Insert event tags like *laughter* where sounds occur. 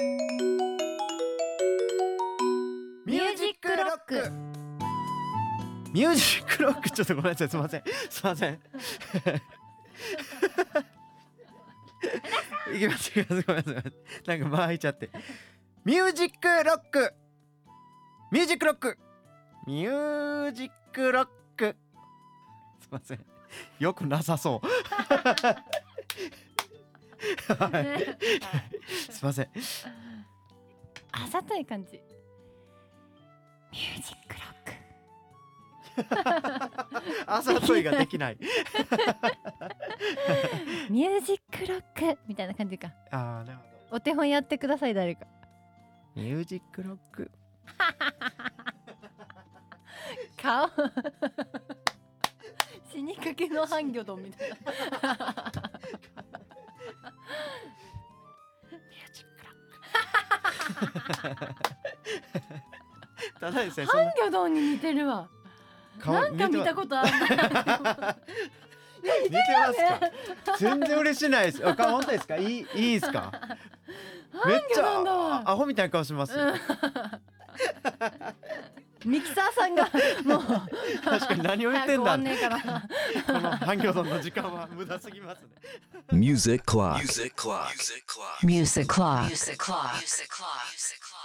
ミュージックロック。ミュージックロック。ちょっとごめんなさい。すいません。すいません。いきますいきますごめんなさいなんか間空いちゃって。ミュージックロック。ミュージックロック。ミュージックロック。すいません。よくなさそう。*laughs* はいすいません。あざとい感じ。ミュージックロ *laughs* あざといができない。ッ *laughs* クミュージックロックみたいな感じか。ああなるほど。お手本やってください誰か。ミュージックロック。*laughs* 顔。死にかけのハンギョドンみたいな *laughs* ただですねクハンギョドンに似てるわ。なんか見たとことある似てますか？全然嬉しないです。あか本当ですか？いいいいですか？めっちゃわアホみたいな顔しますミキサーさんが *laughs* もう。確かに何を言ってんだ半魚丼の時間は無駄すぎますね。ミュージック・ミュージッ・ュージック・クラーク